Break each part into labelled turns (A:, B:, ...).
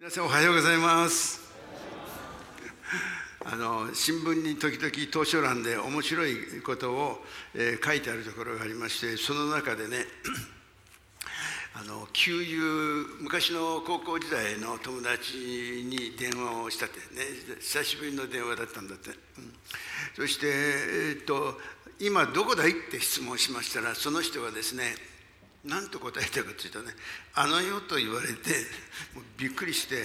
A: 皆さんおはようございますあの新聞に時々図書欄で面白いことを、えー書いてあるところがありましてその中でねあの旧友昔の高校時代の友達に電話をしたってね久しぶりの電話だったんだって、うんそして、えーっと「今どこだい?」って質問しましたらその人がですね何と答えたかというとね「あの世」と言われてもうびっくりして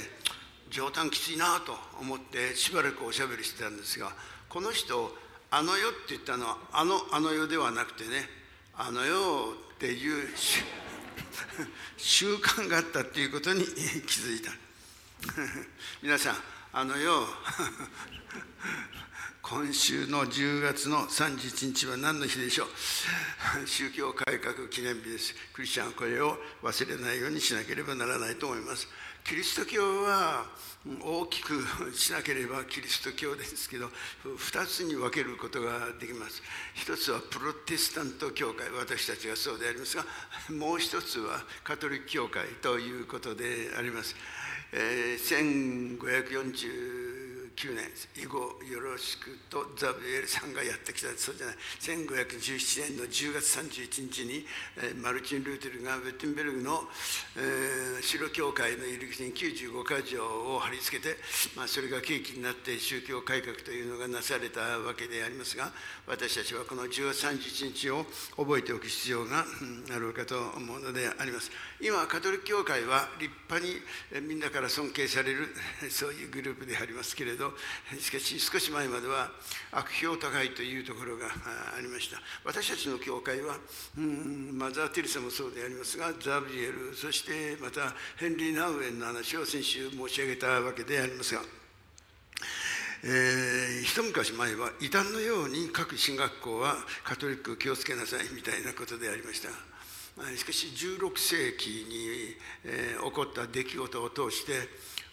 A: 冗談きついなと思ってしばらくおしゃべりしてたんですがこの人「あの世」って言ったのはあのあの世ではなくてね「あの世」っていう習慣があったっていうことに 気づいた。皆さんあの世今週の10月の31日は何の日でしょう？宗教改革記念日です。クリスチャンはこれを忘れないようにしなければならないと思います。キリスト教は大きく しなければキリスト教ですけど2つに分けることができます。一つはプロテスタント教会私たちがそうでありますが もう一つはカトリック教会ということであります、えー9年以後よろしくとザビエルさんがやってきたそうじゃない1517年の10月31日に、えーマルチン・ルーテルがウェッテンベルグの、えー白教会の入り口に95箇条を貼り付けて、まあ、それが契機になって宗教改革というのがなされたわけでありますが私たちはこの10月31日を覚えておく必要がうんあるかと思うのであります。今カトリック教会は立派にみんなから尊敬される そういうグループでありますけれどしかし少し前までは悪評高いというところがありました。私たちの教会はうんマザー・テレサもそうでありますがザビエルそしてまたヘンリー・ナウエンの話を先週申し上げたわけでありますがえー一昔前は異端のように各進学校はカトリック気をつけなさいみたいなことでありました。しかし16世紀に、起こった出来事を通して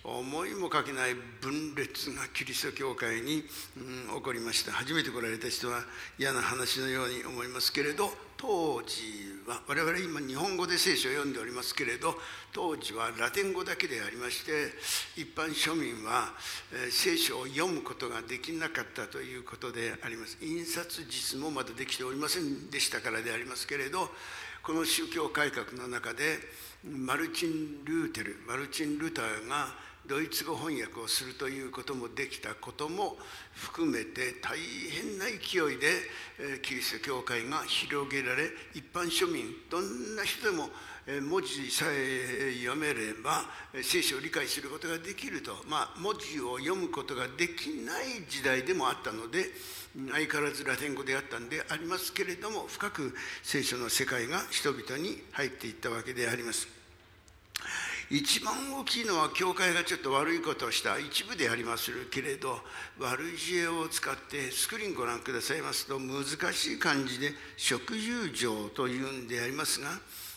A: 思いもかけない分裂がキリスト教会に、起こりました。初めて来られた人は嫌な話のように思いますけれど当時は我々今日本語で聖書を読んでおりますけれど当時はラテン語だけでありまして一般庶民は、聖書を読むことができなかったということであります。印刷実もまだできておりませんでしたからでありますけれどこの宗教改革の中でマルチン・ルーテルマルチン・ルターがドイツ語翻訳をするということもできたことも含めて大変な勢いでキリスト教会が広げられ一般庶民どんな人でも文字さえ読めればえー聖書を理解することができると、まあ、文字を読むことができない時代でもあったので相変わらずラテン語であったんでありますけれども深く聖書の世界が人々に入っていったわけであります。一番大きいのは教会がちょっと悪いことをした一部でありますけれど悪い知恵を使ってスクリーンご覧くださいますと難しい漢字で食友情というんでありますが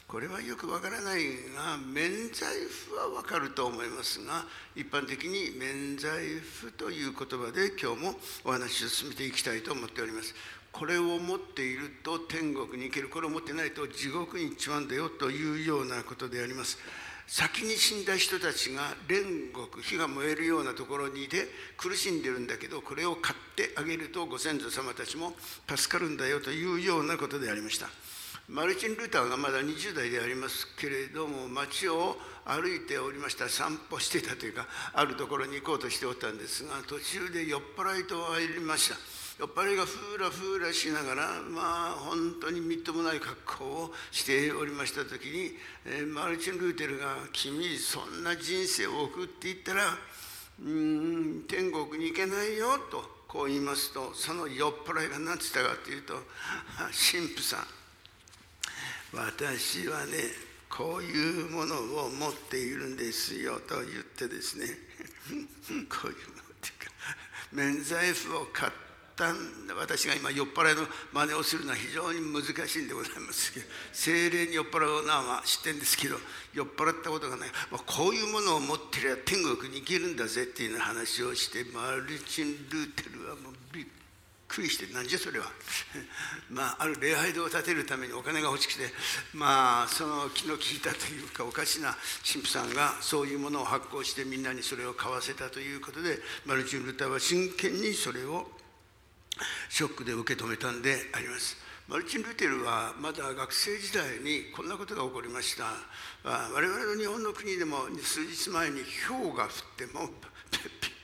A: これはよくわからないが免罪符はわかると思いますが一般的に免罪符という言葉で今日もお話を進めていきたいと思っております。これを持っていると天国に行けるこれを持ってないと地獄に行っちまうんだよというようなことであります先に死んだ人たちが煉獄火が燃えるようなところにいて苦しんでるんだけどこれを買ってあげるとご先祖様たちも助かるんだよというようなことでありましたマルチン・ルーターがまだ20代でありますけれども街を歩いておりました散歩してたというかあるところに行こうとしておったんですが途中で酔っ払いと会いました。酔っ払いがふーらふーらしながらまあ本当にみっともない格好をしておりました時に、えーマルチン・ルーテルが「君そんな人生を送っていったらうん天国に行けないよ」とこう言いますとその酔っ払いが何て言ったかというと「神父さん。私はねこういうものを持っているんですよと言ってですね こういうものっていうか免罪符を買ったんだ。私が今酔っ払いの真似をするのは非常に難しいんでございます。けど精霊に酔っ払うのは知ってるんですけど酔っ払ったことがない、まあ、こういうものを持ってりゃ天国に行けるんだぜっていうような話をしてマルチン・ルーテルはもうびっくり。くりして何じゃそれは まあある礼拝堂を建てるためにお金が欲しくてまあその気の利いたというかおかしな神父さんがそういうものを発行してみんなにそれを買わせたということでマルチン・ルターは真剣にそれをショックで受け止めたんであります。マルチン・ルテルはまだ学生時代にこんなことが起こりました我々の日本の国でも数日前に氷が降っても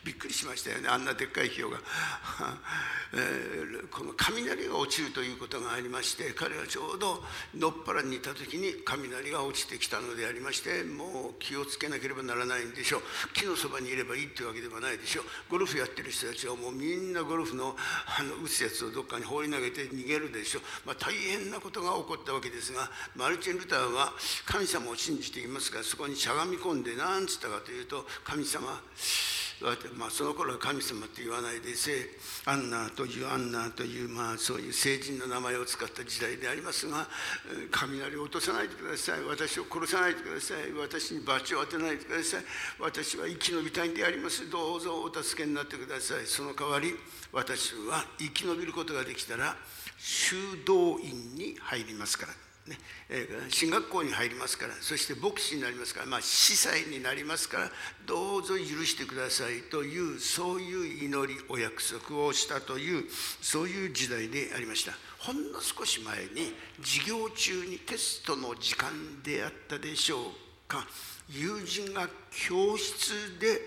A: びっくりしましたよね。あんなでっかい氷が、えー、この雷が落ちるということがありまして彼はちょうどのっぱらにいた時に雷が落ちてきたのでありましてもう気をつけなければならないんでしょう。木のそばにいればいいっていうわけではないでしょう。ゴルフやってる人たちはもうみんなゴルフの あの打つやつをどっかに放り投げて逃げるでしょう、まあ、大変なことが起こったわけですがマルチン・ルターは神様を信じていますがそこにしゃがみ込んで何つったかというと神様まあ、その頃は神様って言わないでせアンナというアンナという、まあ、そういう聖人の名前を使った時代でありますが雷を落とさないでください。私を殺さないでください。私に罰を当てないでください。私は生き延びたいんであります。どうぞお助けになってください。その代わり私は生き延びることができたら修道院に入りますから。ねえー、進学校に入りますからそして牧師になりますから、まあ、司祭になりますからどうぞ許してくださいというそういう祈りお約束をしたというそういう時代でありました。ほんの少し前に授業中にテストの時間であったでしょうか。友人が教室で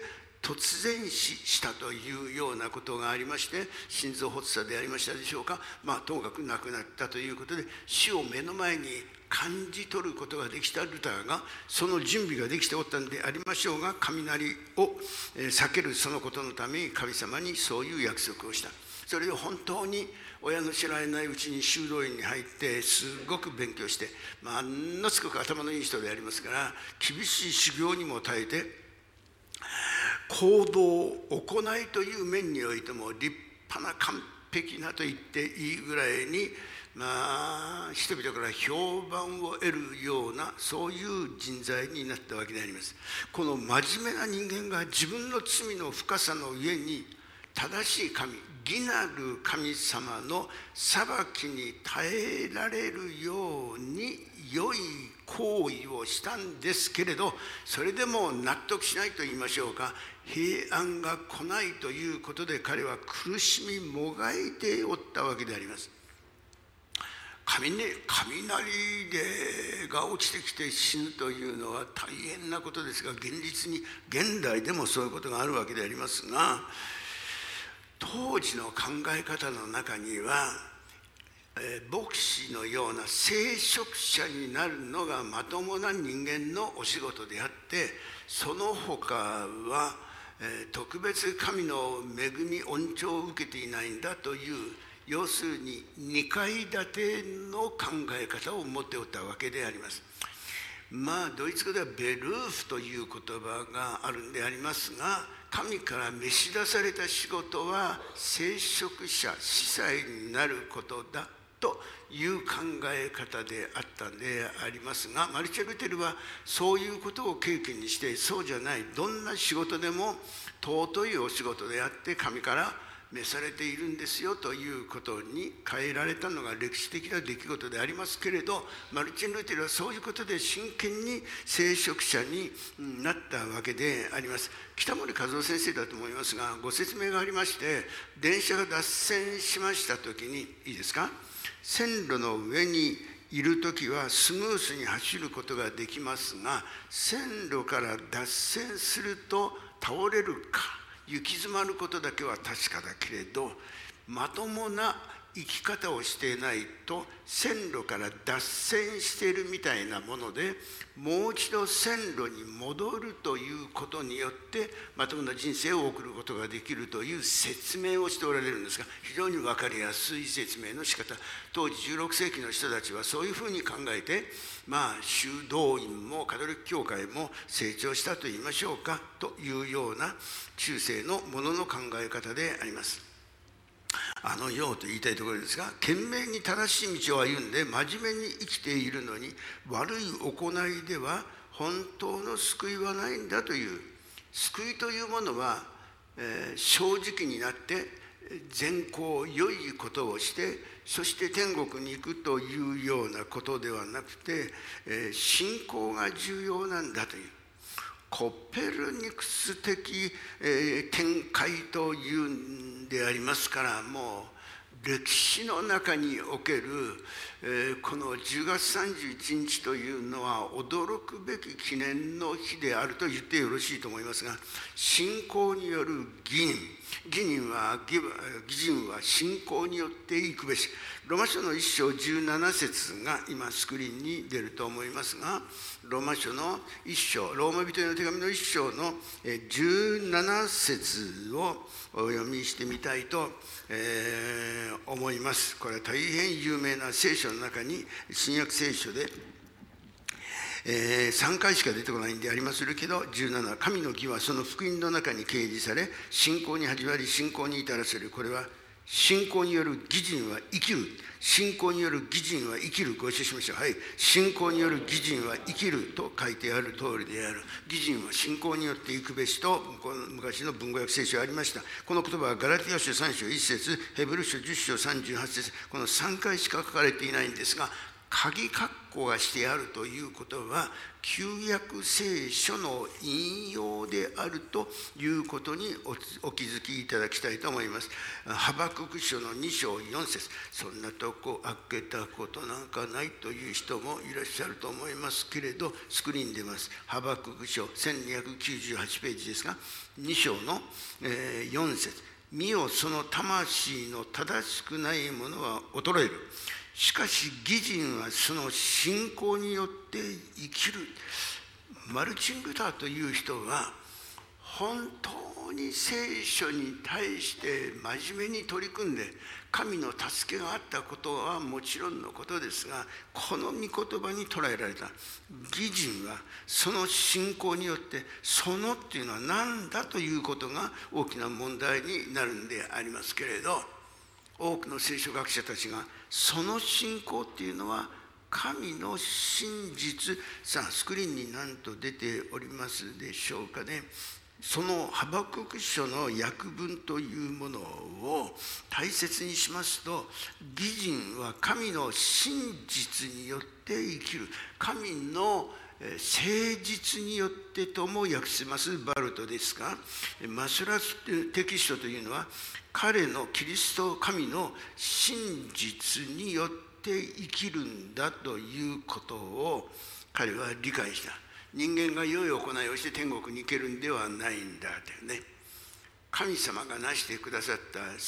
A: 突然死したというようなことがありまして心臓発作でありましたでしょうか。まあともかく亡くなったということで死を目の前に感じ取ることができたルターがその準備ができておったんでありましょうが雷を避けるそのことのために神様にそういう約束をした。それを本当に親の知られないうちに修道院に入ってすごく勉強してまあのすごく頭のいい人でありますから厳しい修行にも耐えて行動行いという面においても立派な完璧なと言っていいぐらいにまあ人々から評判を得るようなそういう人材になったわけであります。この真面目な人間が自分の罪の深さの上に正しい神義なる神様の裁きに耐えられるように良い行為をしたんですけれどそれでも納得しないと言いましょうか。平安が来ないということで彼は苦しみもがいておったわけであります。雷でが落ちてきて死ぬというのは大変なことですが現実に現代でもそういうことがあるわけでありますが当時の考え方の中には、えー、牧師のような聖職者になるのがまともな人間のお仕事であってその他は特別神の恵み恩寵を受けていないんだという要するに2階建ての考え方を持っておったわけであります。まあドイツ語ではベルーフという言葉があるんでありますが神から召し出された仕事は聖職者司祭になることだという考え方であったんでありますがマルチェ・ルテルはそういうことを経験にしてそうじゃないどんな仕事でも尊いお仕事であって神から召されているんですよということに変えられたのが歴史的な出来事でありますけれどマルチン・ルテルはそういうことで真剣に聖職者になったわけであります。北森和夫先生だと思いますがご説明がありまして電車が脱線しました時にいいですか？線路の上にいる時はスムースに走ることができますが線路から脱線すると倒れるか行き詰まることだけは確かだけれどまともな生き方をしていないと線路から脱線しているみたいなものでもう一度線路に戻るということによってまともな人生を送ることができるという説明をしておられるんですが非常に分かりやすい説明の仕方当時16世紀の人たちはそういうふうに考えてまあ修道院もカトリック教会も成長したと言いましょうかというような中世のものの考え方であります。あのようと言いたいところですが懸命に正しい道を歩んで真面目に生きているのに悪い行いでは本当の救いはないんだという救いというものは、えー、正直になって善行良いことをしてそして天国に行くというようなことではなくて、え信仰が重要なんだという。コペルニクス的、え展開というんでありますからもう歴史の中における、えこの10月31日というのは驚くべき記念の日であると言ってよろしいと思いますが信仰による義人義人は義人は信仰によっていくべし。ローマ書の1章17節が今スクリーンに出ると思いますがローマ書の1章ローマ人への手紙の1章の17節をお読みしてみたいと、えー、思います。これは大変有名な聖書の中に新約聖書でえー、3回しか出てこないんでありまするけど17神の義はその福音の中に掲示され信仰に始まり信仰に至らせる。これは信仰による義人は生きる。信仰による義人は生きる。ご一緒しましょう。はい。信仰による義人は生きると書いてある通りである。義人は信仰によって行くべしと昔の文語訳聖書ありました。この言葉はガラティア書3章1節ヘブル書10章38節この3回しか書かれていないんですが鍵括弧がしてあるということは旧約聖書の引用であるということにお気づきいただきたいと思います。ハバクク書の2章4節そんなとこ開けたことなんかないという人もいらっしゃると思いますけれどスクリーン出ます。ハバクク書1298ページですが2章の4節見よその魂の正しくないものは衰える。しかし義人はその信仰によって生きるマルチン・ルターという人は本当に聖書に対して真面目に取り組んで神の助けがあったことはもちろんのことですがこの御言葉に捉えられた。義人はその信仰によってそのっていうのは何だということが大きな問題になるんでありますけれど。多くの聖書学者たちがその信仰っていうのは神の真実さあスクリーンになんと出ておりますでしょうかね。そのハバクク書の訳文というものを大切にしますと義人は神の真実によって生きる。神の誠実によってとも訳せますバルトですがマスラテキストというのは彼のキリスト神の真実によって生きるんだということを彼は理解した。人間が良い行いをして天国に行けるんではないんだというね。神様が成してくださった誠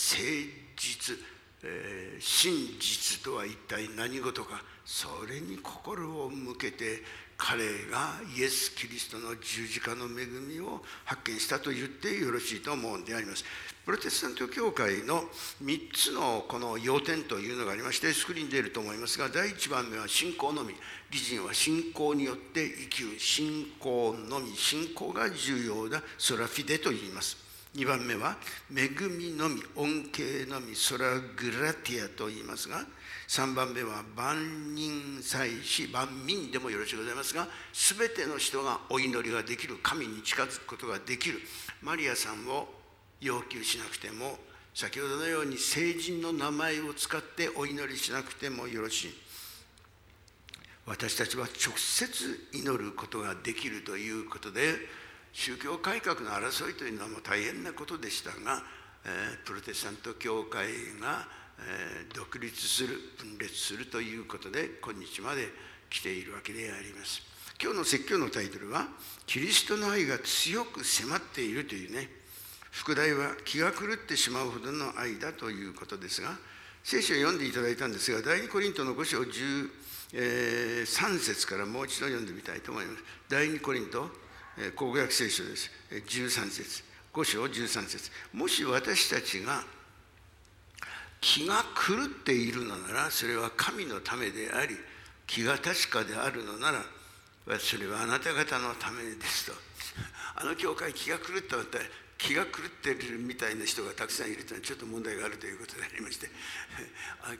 A: 実、えー、真実とは一体何事かそれに心を向けて彼がイエス・キリストの十字架の恵みを発見したと言ってよろしいと思うんであります。プロテスタント教会の3つのこの要点というのがありましてスクリーンに出ると思いますが第1番目は信仰のみ義人は信仰によって生きる信仰のみ信仰が重要だソラフィデと言います2番目は恵みのみ恩恵のみソラグラティアと言いますが3番目は万人祭司万民でもよろしいございますが全ての人がお祈りができる神に近づくことができる。マリアさんを要求しなくても先ほどのように聖人の名前を使ってお祈りしなくてもよろしい。私たちは直接祈ることができるということで宗教改革の争いというのはもう大変なことでしたが、えー、プロテスタント教会が、独立する分裂するということで今日まで来ているわけであります。今日の説教のタイトルは「キリストの愛が強く迫っている」というね副題は気が狂ってしまうほどの愛だということですが聖書を読んでいただいたんですが第2コリントの5章13、えー、節からもう一度読んでみたいと思います。第2コリント、えー、口語訳聖書です。13節。5章13節。もし私たちが気が狂っているのならそれは神のためであり気が確かであるのならそれはあなた方のためですと。あの教会気が狂ったったら気が狂ってるみたいな人がたくさんいるというのはちょっと問題があるということでありまして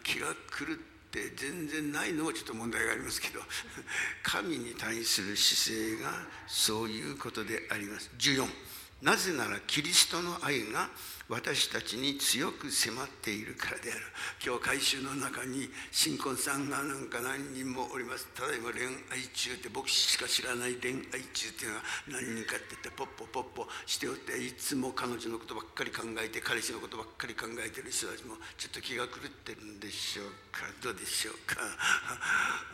A: 気が狂って全然ないのもちょっと問題がありますけど神に対する姿勢がそういうことであります。14なぜならキリストの愛が私たちに強く迫っているからである。今日回収の中に新婚さんがなんか何人もおります。ただいま恋愛中って僕しか知らない恋愛中っていうのは何人かって言ってポッポポッポしておっていつも彼女のことばっかり考えて彼氏のことばっかり考えてる人たちもちょっと気が狂ってるんでしょうか。どうでしょうか。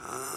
A: あ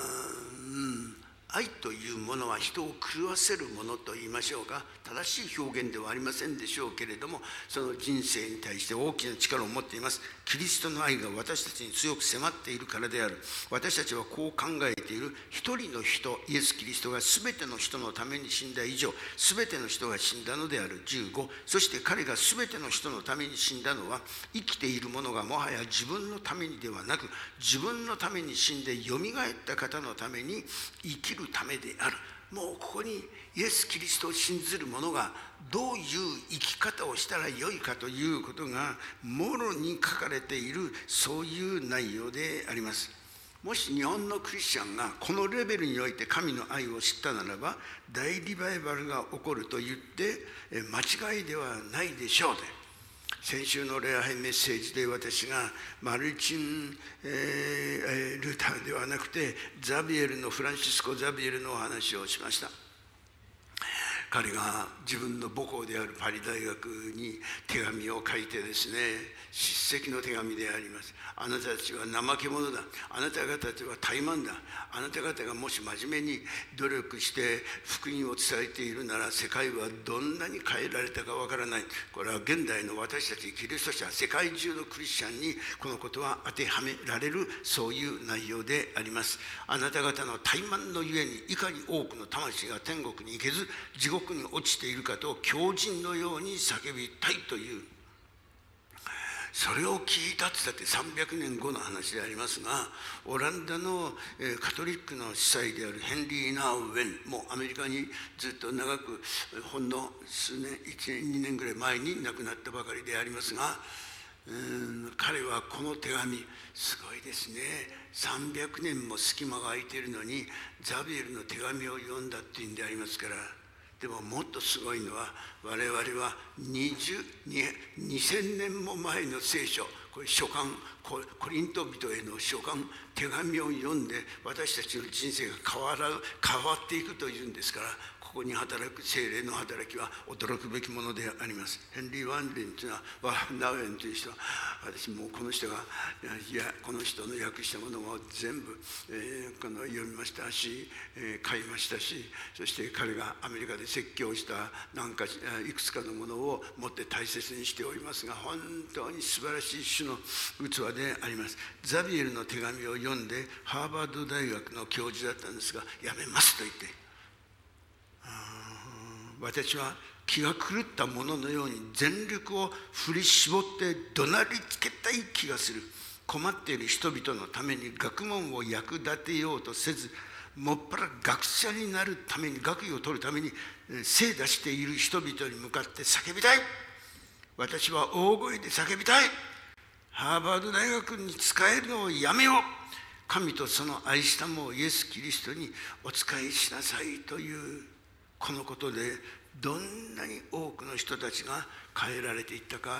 A: うん。愛というものは人を狂わせるものと言いましょうか。正しい表現ではありませんでしょうけれどもその人生に対して大きな力を持っています。キリストの愛が私たちに強く迫っているからである。私たちはこう考えている。一人の人イエス・キリストが全ての人のために死んだ以上全ての人が死んだのである。15そして彼が全ての人のために死んだのは生きている者がもはや自分のためにではなく自分のために死んでよみがえった方のために生きるためである。もうここにイエス・キリストを信ずる者がどういう生き方をしたらよいかということがもろに書かれているそういう内容であります。もし日本のクリスチャンがこのレベルにおいて神の愛を知ったならば大リバイバルが起こると言って間違いではないでしょうで。先週の礼拝メッセージで私がマルチン、えー、ルターではなくてザビエルのフランシスコ・ザビエルのお話をしました。彼が自分の母校であるパリ大学に手紙を書いてですね叱責の手紙であります。あなたたちは怠け者だ。あなた方たちは怠慢だ。あなた方がもし真面目に努力して福音を伝えているなら世界はどんなに変えられたかわからない。これは現代の私たちキリスト者世界中のクリスチャンにこのことは当てはめられるそういう内容であります。あなた方の怠慢のゆえにいかに多くの魂が天国に行けず地獄に落ちているかと強靭のように叫びたいというそれを聞いたって言って300年後の話でありますがオランダのカトリックの司祭であるヘンリー・ナウウェンもアメリカにずっと長くほんの数年1年2年ぐらい前に亡くなったばかりでありますが彼はこの手紙すごいですね。300年も隙間が空いているのにザビエルの手紙を読んだっていうんでありますからでももっとすごいのは我々は2000年も前の聖書これ書簡コリント人への書簡手紙を読んで私たちの人生が変わら変わっていくというんですからここに働く精霊の働きは驚くべきものであります。ヘンリー・ワンリンというのはナウエンという人は私もうこの人がいやこの人の訳したものを全部、えー、この読みましたし、えー、買いましたしそして彼がアメリカで説教したなんかいくつかのものを持って大切にしておりますが本当に素晴らしい種の器であります。ザビエルの手紙を読んでハーバード大学の教授だったんですがやめますと言って私は気が狂ったもののように全力を振り絞って怒鳴りつけたい気がする。困っている人々のために学問を役立てようとせずもっぱら学者になるために学位を取るために精出している人々に向かって叫びたい。私は大声で叫びたい。ハーバード大学に仕えるのをやめよう。神とその愛したもイエス・キリストにお仕えしなさいという。このことでどんなに多くの人たちが変えられていったかわ、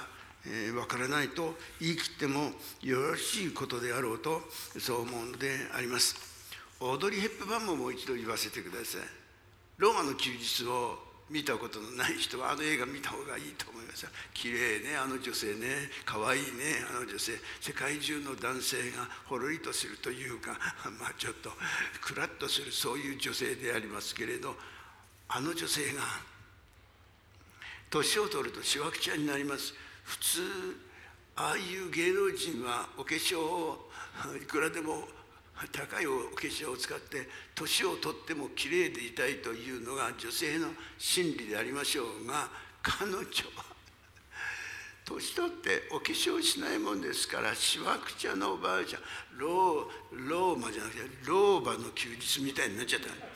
A: えー、からないと言い切ってもよろしいことであろうとそう思うのであります。オードリー・ヘップバーンももう一度言わせてください。ローマの休日を見たことのない人はあの映画見た方がいいと思います綺麗ねあの女性ね可愛いねあの女性。世界中の男性がほろりとするというか まあちょっとクラッとするそういう女性でありますけれどあの女性が年を取るとしわくちゃになります。普通ああいう芸能人はお化粧をいくらでも高いお化粧を使って年を取っても綺麗でいたいというのが女性の心理でありましょうが彼女は年取ってお化粧しないもんですからしわくちゃのおばあちゃんローローマじゃなくて老婆の休日みたいになっちゃった。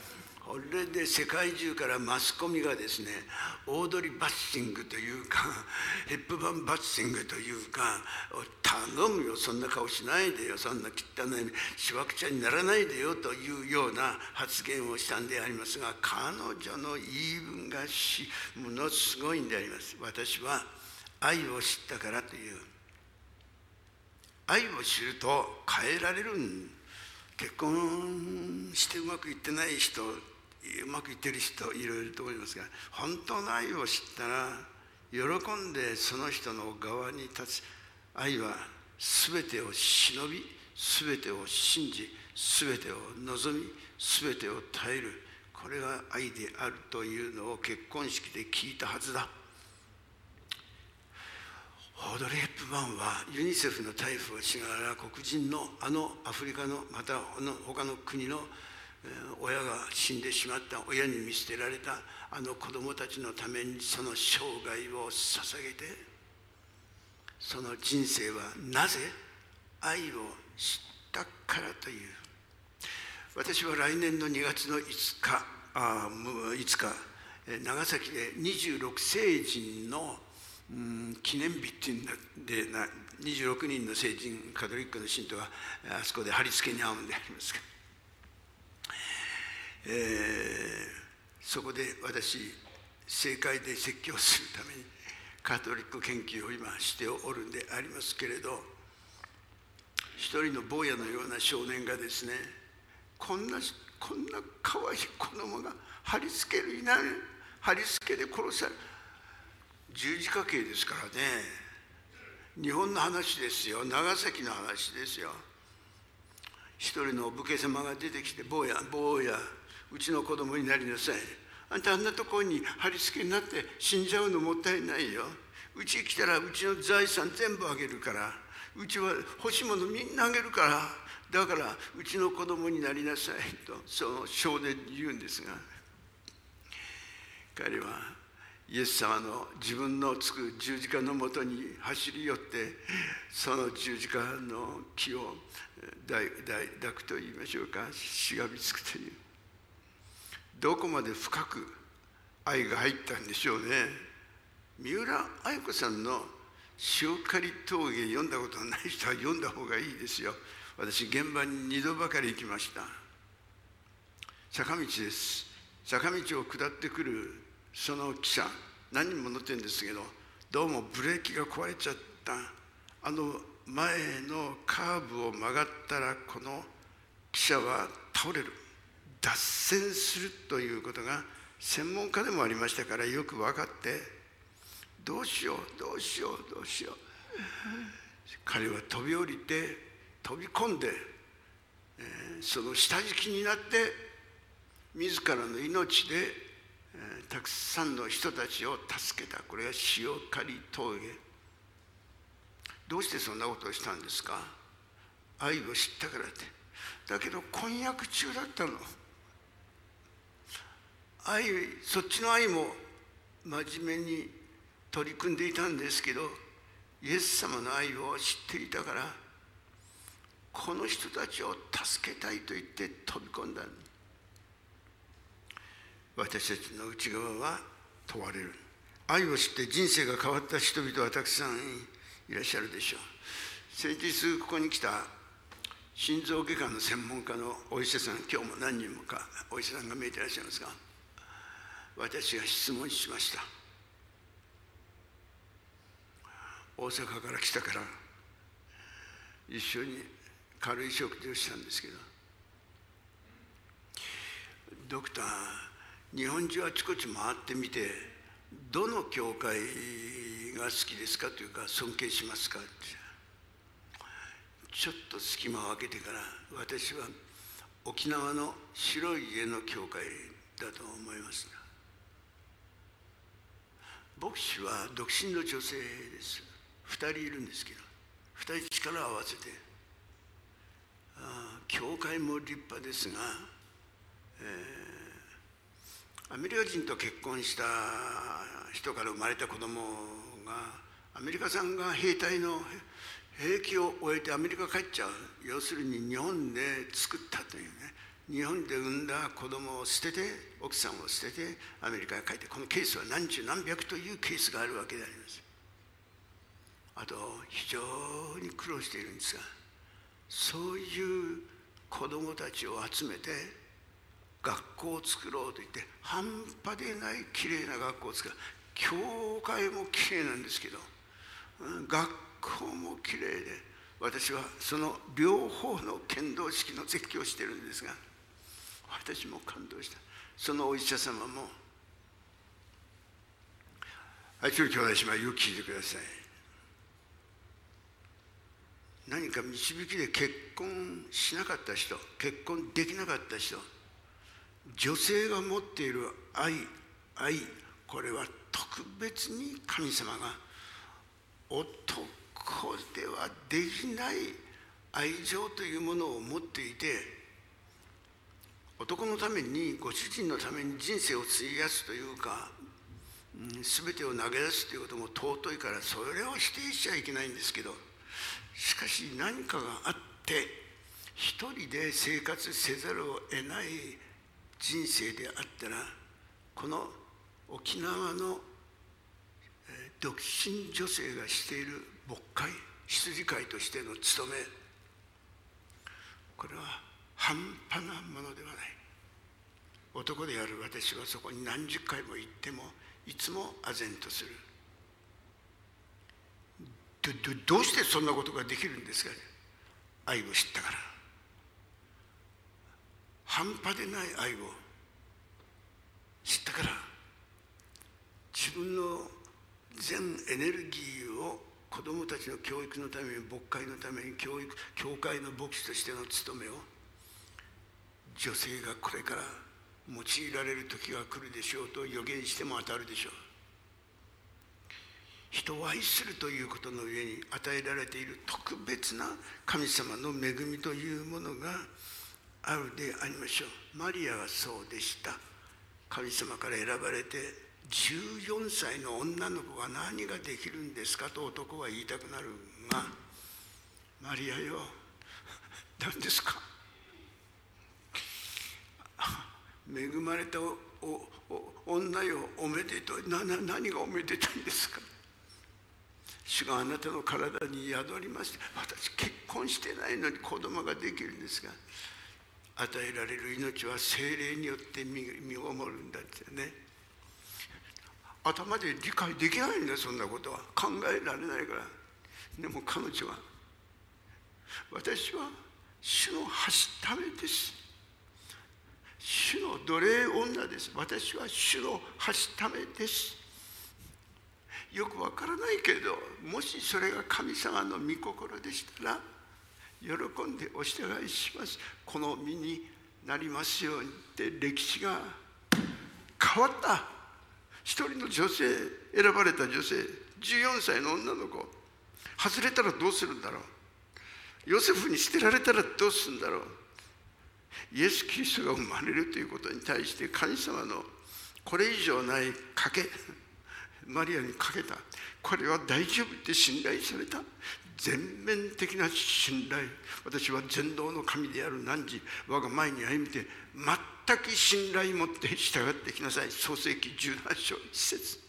A: これで世界中からマスコミがですねオードリー・バッシングというかヘップバン・バッシングというか頼むよそんな顔しないでよそんな汚いしわくちゃにならないでよというような発言をしたんでありますが彼女の言い分がしものすごいんであります。私は愛を知ったからという。愛を知ると変えられる。結婚してうまくいってない人うまくいってる人いろいろと思いますが本当の愛を知ったら喜んでその人の側に立つ愛は全てを忍び全てを信じ全てを望み全てを耐える。これが愛であるというのを結婚式で聞いたはずだ。オードリー・ヘップバーンはユニセフの逮捕をしながら黒人のあのアフリカのまた他の国の親が死んでしまった親に見捨てられたあの子供たちのためにその生涯を捧げてその人生はなぜ愛を知ったからという。私は来年の2月の5日あ5日長崎で26聖人のうん記念日っていうんだでな26人の聖人カトリックの信徒があそこで貼り付けに合うんでありますが、えー、そこで私政界で説教するためにカトリック研究を今しておるんでありますけれど一人の坊やのような少年がですねこんなこんな可愛い子供が貼り付けるいない貼り付けで殺され十字架刑ですからね。日本の話ですよ。長崎の話ですよ。一人のお武家様が出てきて坊や坊やうちの子供になりなさい。あんたあんなところに貼り付けになって死んじゃうのもったいないよ。うち来たらうちの財産全部あげるから。うちは欲しいものみんなあげるから。だからうちの子供になりなさいとその少年に言うんですが。彼はイエス様の自分のつく十字架のもとに走り寄ってその十字架の木を抱くと言いましょうか。しがみつくという。どこまで深く愛が入ったんでしょうね。三浦綾子さんの「塩刈峠」読んだことのない人は読んだ方がいいですよ。私現場に2度ばかり行きました。坂道です。坂道を下ってくるその汽車何人も乗ってるんですけどどうもブレーキが壊れちゃった。あの前のカーブを曲がったらこの汽車は倒れる。するということが専門家でもありましたからよく分かってどうしようどうしようどうしよう。彼は飛び降りて飛び込んで、えー、その下敷きになって自らの命でえたくさんの人たちを助けた。これが塩刈峠。どうしてそんなことをしたんですか？愛を知ったからって。だけど婚約中だったの。愛そっちの愛も真面目に取り組んでいたんですけどイエス様の愛を知っていたからこの人たちを助けたいと言って飛び込んだ私たちの内側は問われる。愛を知って人生が変わった人々はたくさんいらっしゃるでしょう。先日ここに来た心臓外科の専門家のお医者さん今日も何人もかお医者さんが見えてらっしゃいますが私が質問しました。大阪から来たから一緒に軽い食事をしたんですけどドクター日本中あちこち回ってみてどの教会が好きですかというか尊敬しますかって。ちょっと隙間を空けてから私は沖縄の白い家の教会だと思います。牧師は独身の女性です。2人いるんですけど2人力を合わせてあ教会も立派ですが、えーアメリカ人と結婚した人から生まれた子供がアメリカさんが兵隊の兵役を終えてアメリカ帰っちゃう。要するに日本で作ったというね。日本で産んだ子供を捨てて奥さんを捨ててアメリカへ帰ってこのケースは何十何百というケースがあるわけであります。あと非常に苦労しているんですがそういう子供たちを集めて学校を作ろうと言って半端でないきれいな学校を作る。教会もきれいなんですけど学校もきれいで私はその両方の剣道式の絶叫をしてるんですが私も感動した。そのお医者様も愛する兄弟姉妹よく聞いてください。何か導きで結婚しなかった人結婚できなかった人女性が持っている愛愛これは特別に神様が男ではできない愛情というものを持っていて男のためにご主人のために人生を費やすというか、うん、全てを投げ出すということも尊いからそれを否定しちゃいけないんですけどしかし何かがあって一人で生活せざるを得ない人生であったらこの沖縄の独身女性がしている牧会羊飼いとしての務めこれは半端なものではない。男である私はそこに何十回も行ってもいつも唖然とする。どどうしてそんなことができるんですか？愛を知ったから。半端でない愛を知ったから。自分の全エネルギーを子どもたちの教育のために牧会のために教育教会の牧師としての務めを女性がこれから用いられる時が来るでしょうと予言しても当たるでしょう。人を愛するということの上に与えられている特別な神様の恵みというものがあるでありましょう。マリアはそうでした。神様から選ばれて14歳の女の子が何ができるんですかと男は言いたくなるがマリアよ何ですか？恵まれた女よおめでとう。なな何がおめでたいんですか？主があなたの体に宿りまして私結婚してないのに子供ができるんですが与えられる命は精霊によって身ごもるんだってね。頭で理解できないんだそんなことは。考えられないから。でも彼女は私は主の橋ためです。主の奴隷女です。私は主の橋ためです。よくわからないけどもしそれが神様の御心でしたら喜んでお従いします。この身になりますようにって歴史が変わった。一人の女性選ばれた女性14歳の女の子外れたらどうするんだろう。ヨセフに捨てられたらどうするんだろう。イエス・キリストが生まれるということに対して神様の これ以上ない賭け マリアにかけた。これは大丈夫って信頼された。全面的な信頼。私は全能の神である汝我が前に歩みて全く信頼持って従ってきなさい。創世記18章1節。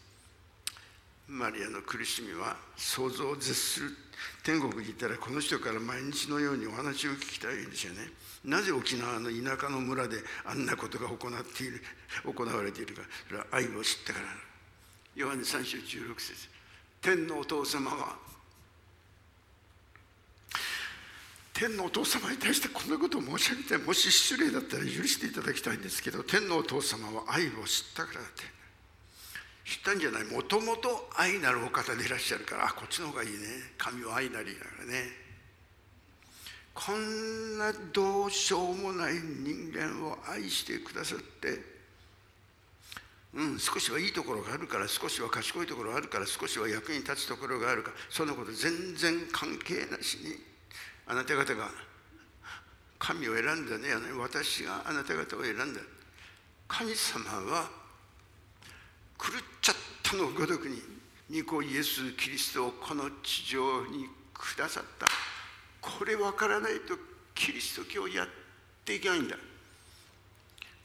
A: マリアの苦しみは想像を絶する。天国にいたらこの人から毎日のようにお話を聞きたいんですよね。なぜ沖縄の田舎の村であんなことが行っている行われているかそれは愛を知ったからヨハネ3章16節。天のお父様は天のお父様に対してこんなことを申し上げてもし失礼だったら許していただきたいんですけど天のお父様は愛を知ったからって。知ったんじゃない？もともと愛なるお方でいらっしゃるからあこっちの方がいいね。神は愛なりだからね。こんなどうしようもない人間を愛してくださってうん少しはいいところがあるから少しは賢いところがあるから少しは役に立つところがあるかそんなこと全然関係なしにあなた方が神を選んだね私があなた方を選んだ。神様は狂っちゃったの。ごとくに御子イエス・キリストをこの地上にくださった。これ分からないとキリスト教やっていけないんだ。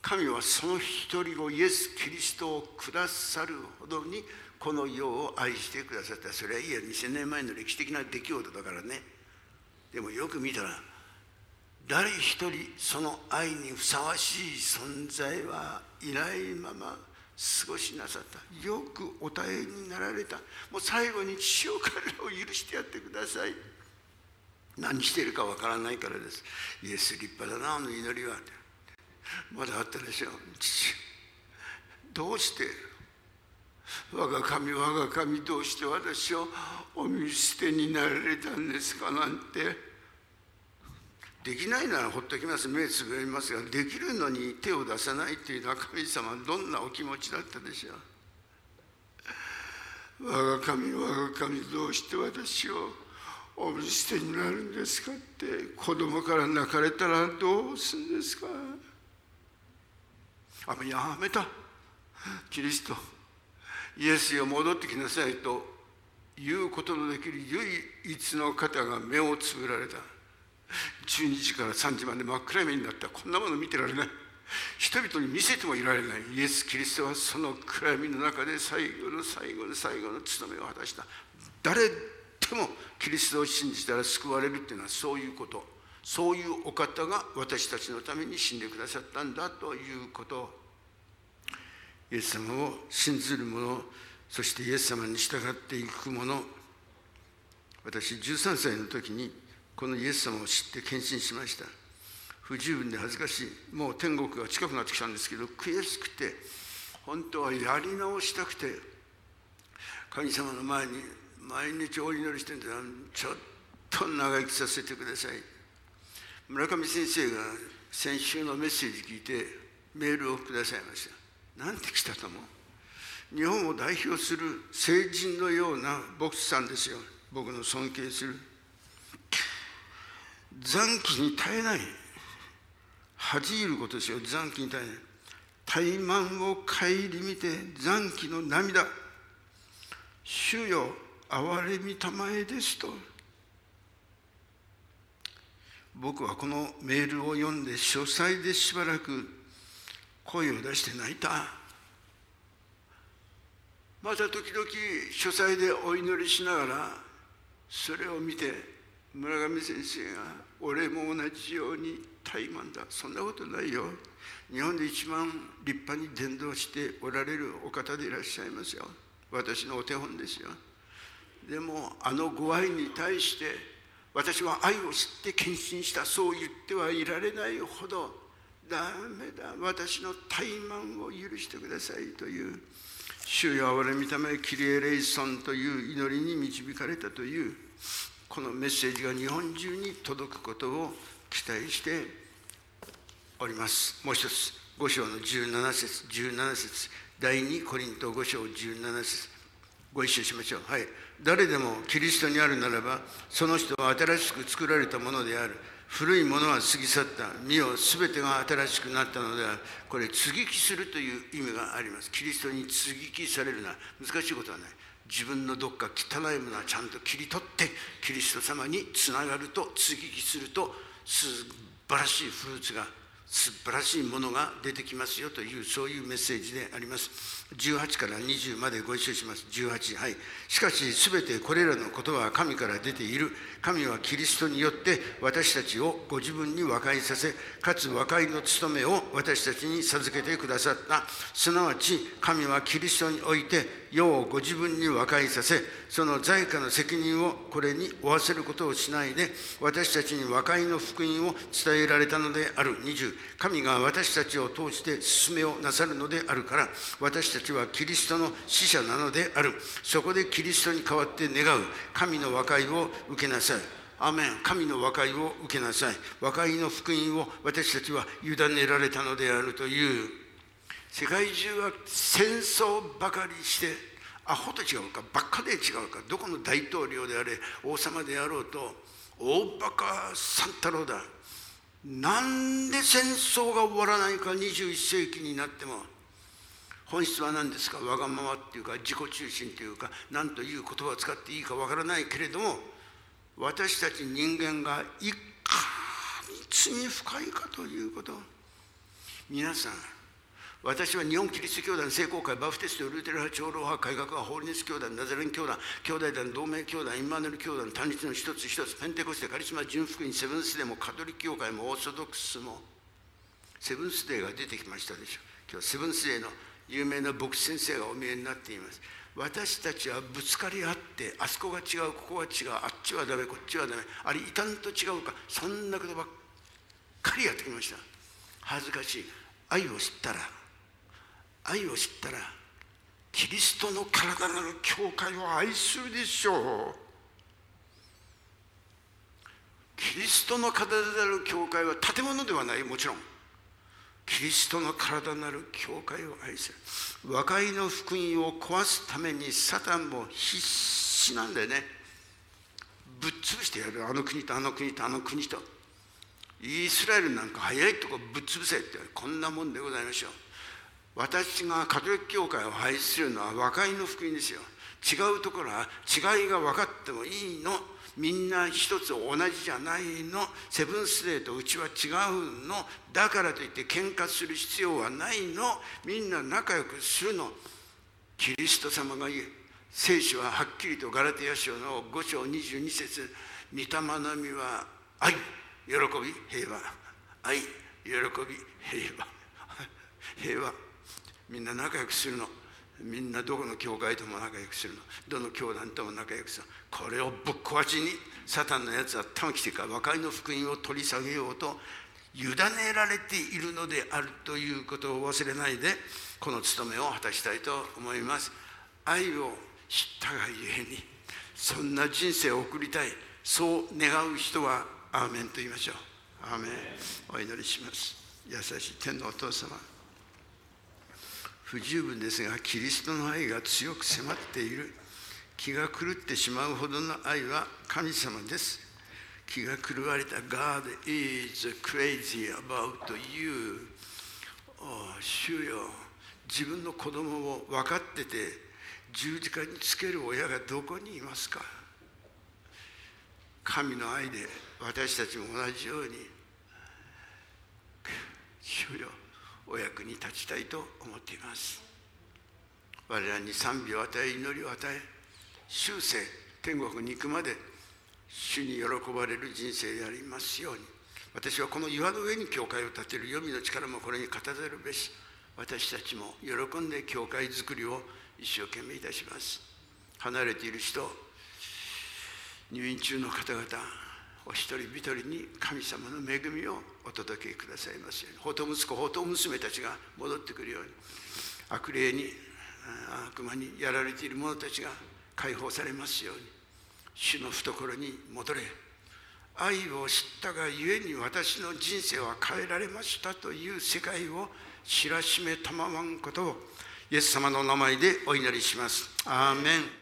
A: 神はその一人をイエス・キリストをくださるほどにこの世を愛してくださった。それはいや2000年前の歴史的な出来事だからね。でもよく見たら誰一人その愛にふさわしい存在はいないまま過ごしなさった。よくお耐えになられた。もう最後に父を彼らを許してやってください。何してるかわからないからです。イエス立派だなあの祈りは。まだあったでしょう。父どうして？我が神我が神どうして私をお見捨てになられたんですか？なんて。できないならほっときます。目つぶりますができるのに手を出さないっていうのは神様どんなお気持ちだったでしょう。我が神我が神どうして私をお見捨てになるんですかって子供から泣かれたらどうするんですか。あやめた。キリストイエスよ戻ってきなさいということのできる唯一の方が目をつぶられた。12時から3時まで真っ暗闇になった。こんなもの見てられない。人々に見せてもいられない。イエス・キリストはその暗闇の中で最後の最後の最後の務めを果たした。誰でもキリストを信じたら救われるっていうのはそういうこと。そういうお方が私たちのために死んでくださったんだということ。イエス様を信ずる者そしてイエス様に従っていく者。私13歳の時にこのイエス様を知って献身しました。不十分で恥ずかしい。もう天国が近くなってきたんですけど悔しくて本当はやり直したくて神様の前に毎日お祈りしてるんでちょっと長生きさせてください。村上先生が先週のメッセージ聞いてメールをくださいました。なんて来たと思う？日本を代表する聖人のような牧師さんですよ。僕の尊敬する。残機に耐えない。恥じることですよ残機に耐えない。怠慢を顧みて残機の涙。主よ憐れみたまえですと。僕はこのメールを読んで書斎でしばらく声を出して泣いた。また時々書斎でお祈りしながらそれを見て村上先生が「俺も同じように怠慢だ。そんなことないよ。日本で一番立派に伝道しておられるお方でいらっしゃいますよ。私のお手本ですよ。でもあのご愛に対して私は愛を知って献身した。そう言ってはいられないほどダメだ。私の怠慢を許してください。という主よ憐れみためキリエレイソンという祈りに導かれたというこのメッセージが日本中に届くことを期待しております。もう一つ5章の17節17節。第2コリント5章17節。ご一緒しましょう。はい。誰でもキリストにあるならばその人は新しく作られたものである。古いものは過ぎ去った。身を全てが新しくなったのである。これ接ぎ木するという意味があります。キリストに接ぎ木されるのは難しいことはない。自分のどっか汚いものはちゃんと切り取ってキリスト様につながると接ぎ木すると素晴らしいフルーツが素晴らしいものが出てきますよというそういうメッセージであります。18から20までご一緒します。18はい。しかし全てこれらのことは神から出ている。神はキリストによって私たちをご自分に和解させかつ和解の務めを私たちに授けてくださった。すなわち神はキリストにおいて世をご自分に和解させその在家の責任をこれに負わせることをしないで私たちに和解の福音を伝えられたのである。20神が私たちを通して進めをなさるのであるから私たちはキリストの使者なのである。そこでキリストに代わって願う。神の和解を受けなさい。アメン。神の和解を受けなさい。和解の福音を私たちは委ねられたのであるという。世界中は戦争ばかりしてアホと違うかばっかで違うかどこの大統領であれ王様であろうと大バカ三太郎だ。なんで戦争が終わらないか21世紀になっても。本質は何ですか？わがままっていうか自己中心というか何という言葉を使っていいかわからないけれども私たち人間がいかに罪深いかということ。皆さん私は日本キリスト教団、聖公会、バフテスト、ルーテル派、長老派、改革派、ホーリネス教団、ナザレン教団、兄弟団、同盟教団、インマヌル教団、単立の一つ一つ、ペンテコステ、カリスマ、純福音、セブンスデーも、カトリック教会も、オーソドックスも、セブンスデーが出てきましたでしょう。今日、セブンスデーの有名な牧師先生がお見えになっています。私たちはぶつかり合ってあそこが違うここが違うあっちはダメこっちはダメあれいたんと違うかそんなことばっかりやってきました恥ずかしい愛を知ったら愛を知ったらキリストの体なる教会を愛するでしょう。キリストの体なる教会は建物ではないもちろん。キリストの体なる教会を愛する。和解の福音を壊すためにサタンも必死なんだよね。ぶっ潰してやる。あの国とあの国とあの国と。イスラエルなんか早いとこぶっ潰せってこんなもんでございましょう。私がカトリック教会を愛するのは和解の福音ですよ。違うところは違いが分かってもいいの。みんな一つ同じじゃないの。セブンスデーとうちは違うの。だからといって喧嘩する必要はないの。みんな仲良くするの。キリスト様が言う聖書ははっきりとガラテヤ書の5章22節御霊の実は愛。喜び平和。愛喜び平和。平和。みんな仲良くするの。みんなどこの教会とも仲良くするの。どの教団とも仲良くするの。これをぶっ壊しにサタンのやつは短期か和解の福音を取り下げようと委ねられているのであるということを忘れないでこの務めを果たしたいと思います。愛を知ったがゆえにそんな人生を送りたい。そう願う人はアーメンと言いましょう。アーメン。お祈りします。優しい天のお父様。不十分ですがキリストの愛が強く迫っている。気が狂ってしまうほどの愛は神様です。気が狂われた God is crazy about you. 主よ自分の子供を分かってて十字架につける親がどこにいますか？神の愛で私たちも同じように。主よお役に立ちたいと思っています。我らに賛美を与え祈りを与え終生天国に行くまで主に喜ばれる人生でありますように。私はこの岩の上に教会を建てる黄泉の力もこれに語れるべし私たちも喜んで教会づくりを一生懸命いたします。離れている人入院中の方々お一人一人に神様の恵みをお届けくださいますように。法息子法娘たちが戻ってくるように。悪霊に悪魔にやられている者たちが解放されますように。主の懐に戻れ。愛を知ったがゆえに私の人生は変えられましたという世界を知らしめたまわんことをイエス様の名前でお祈りします。アーメン。